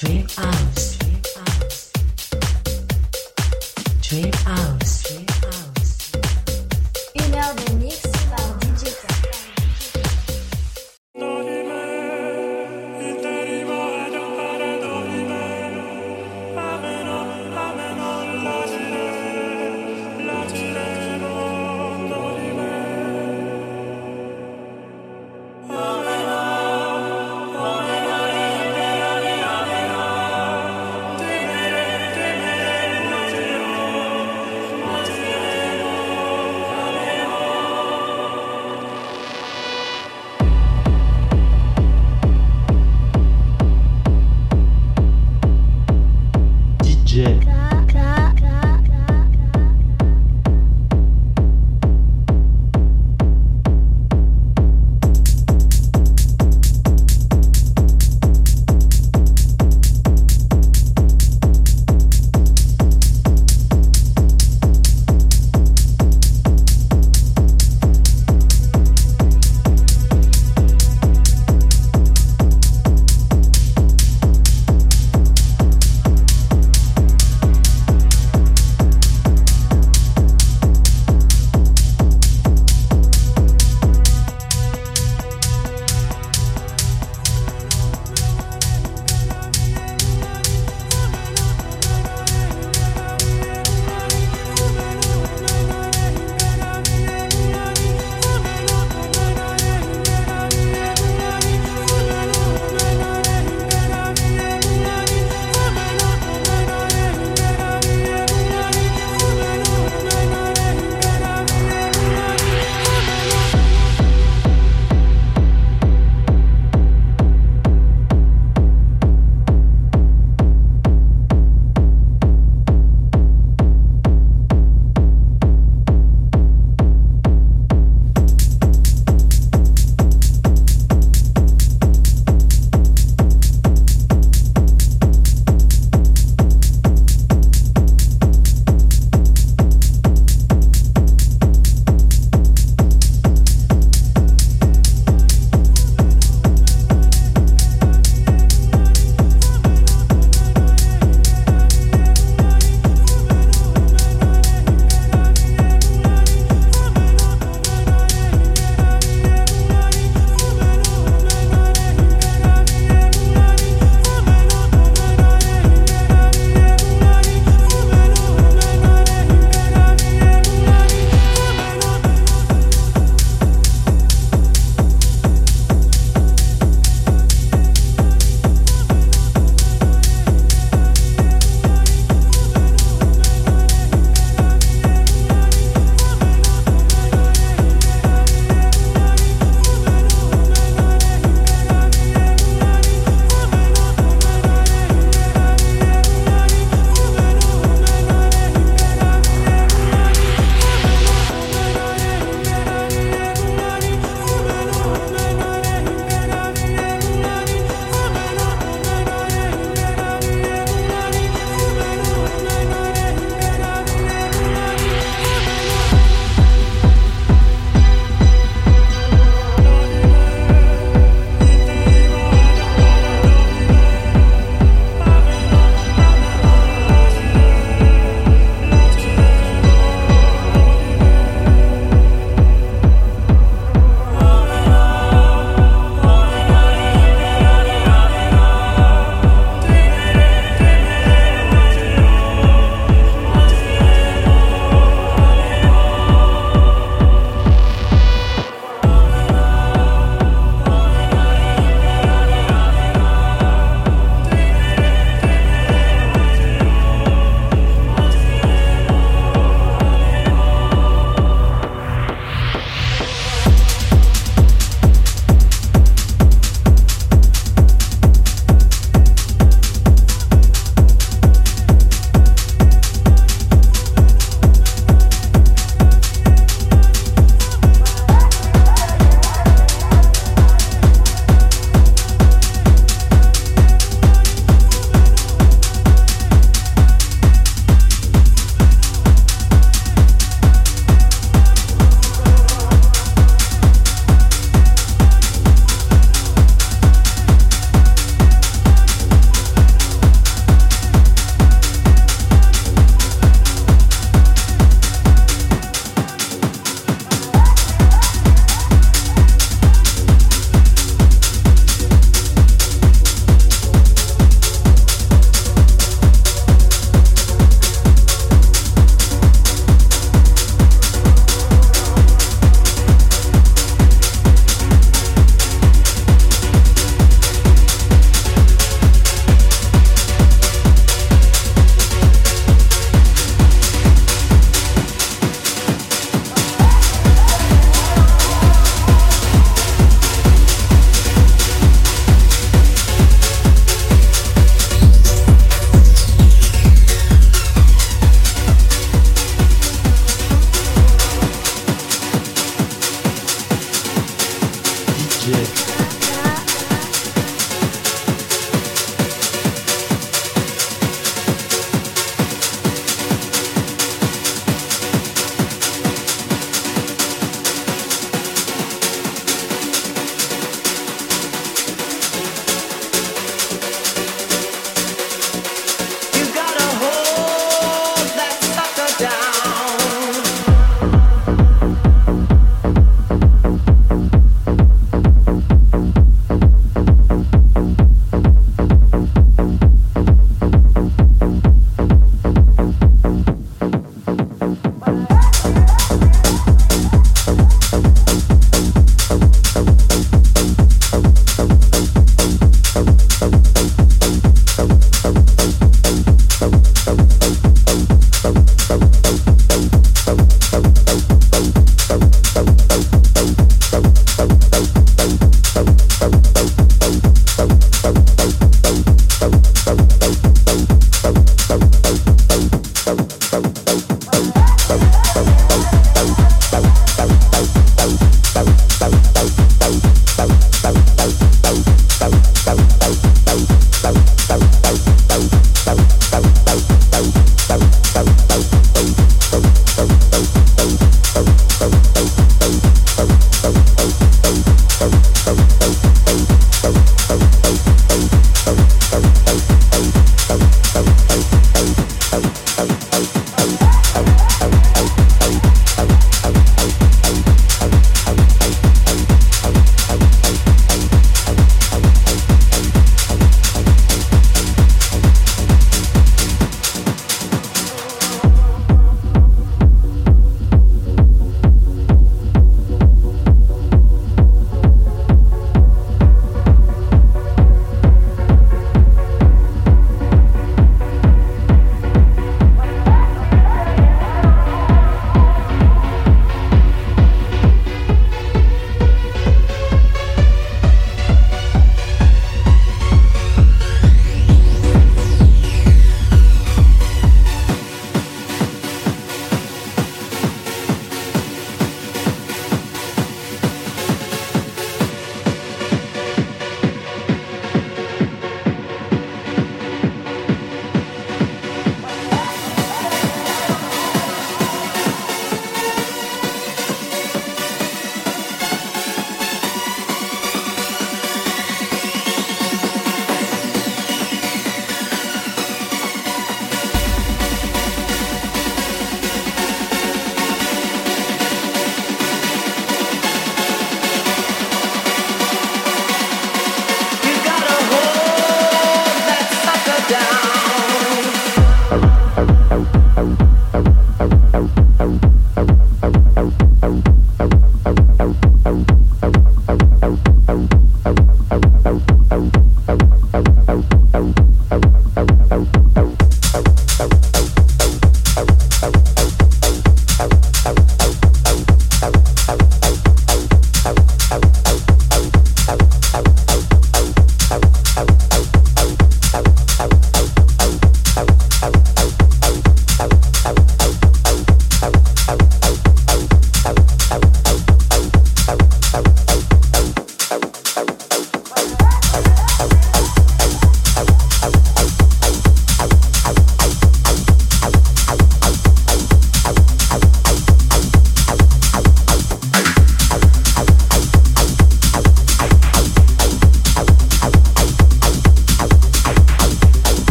Dream House.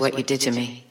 What you did to me.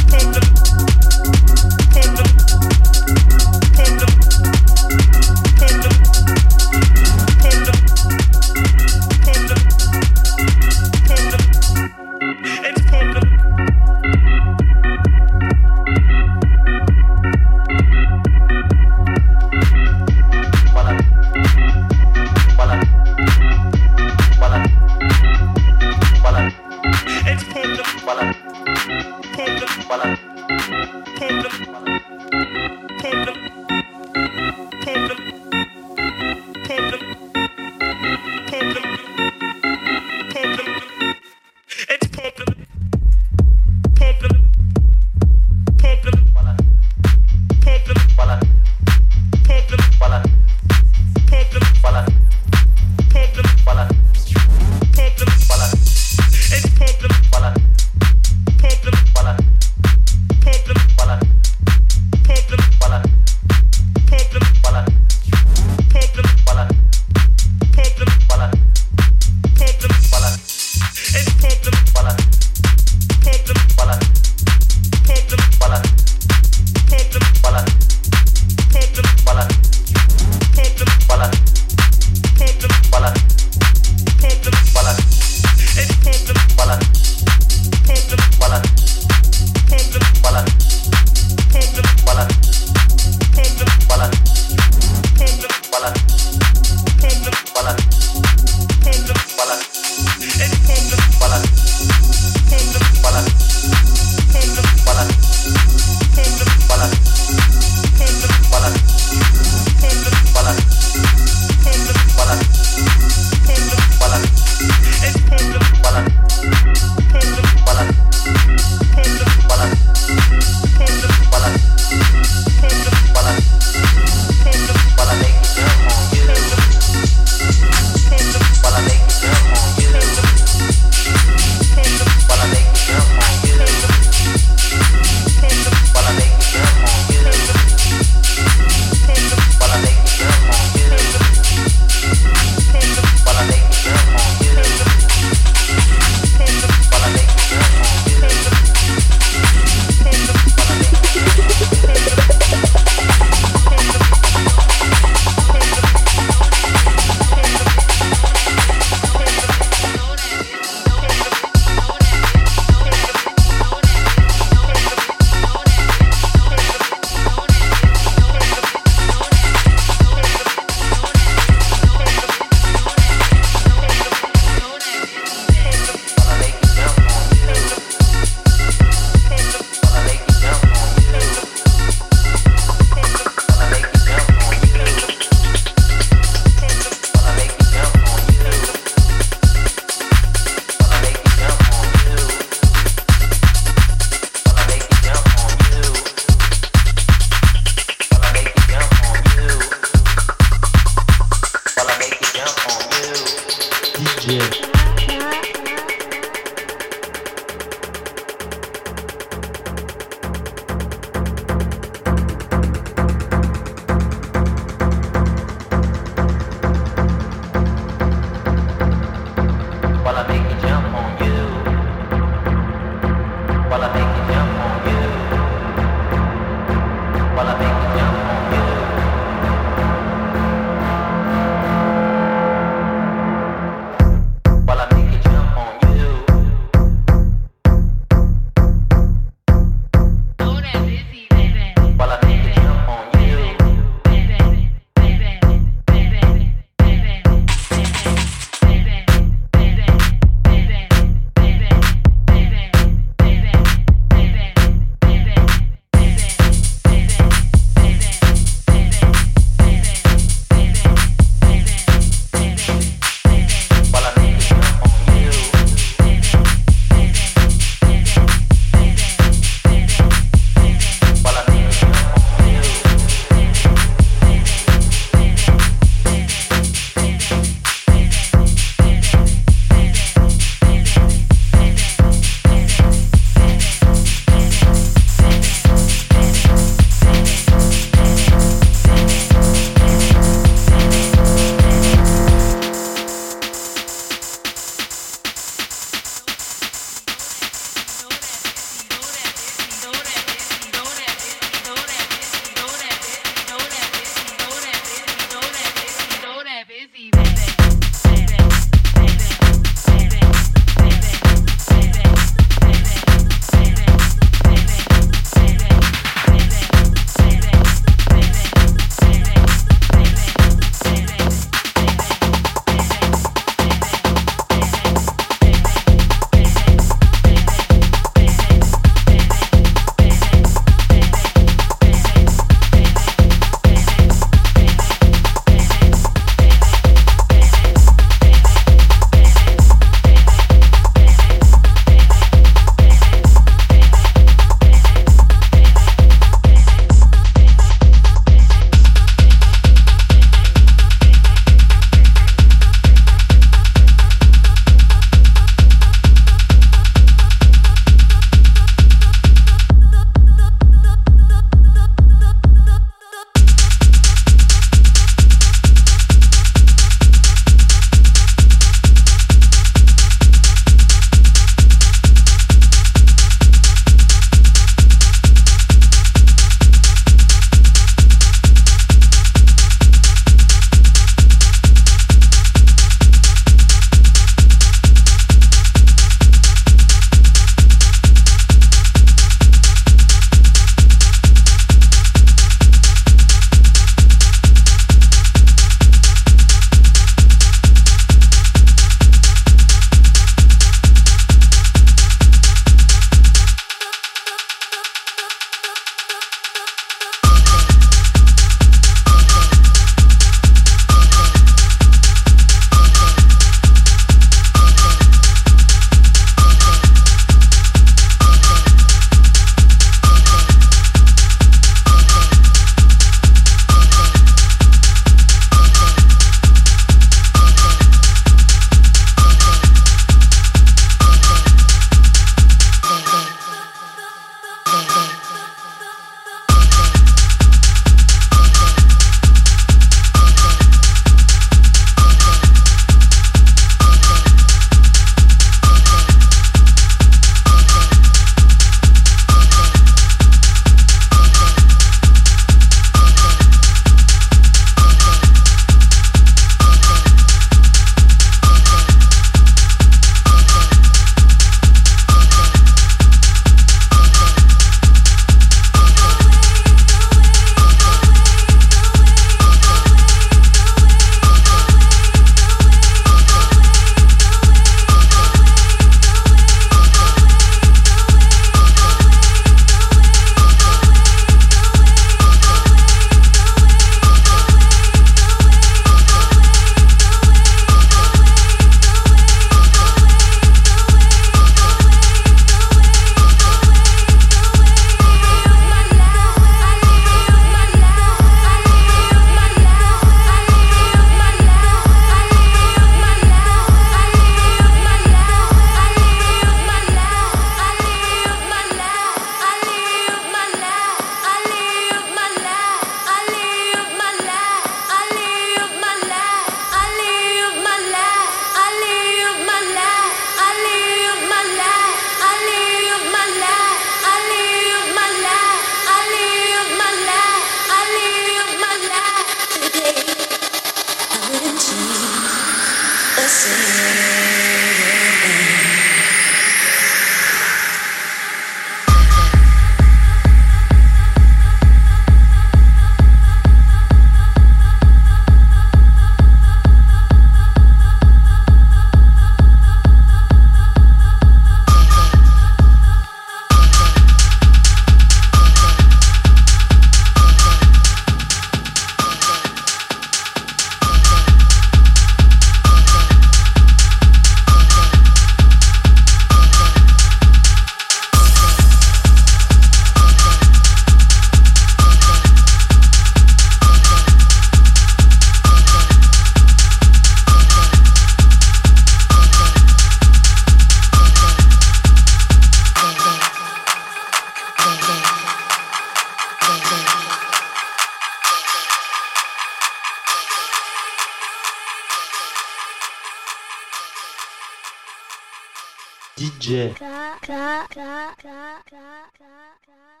DJ K, K, K, K, K, K, K.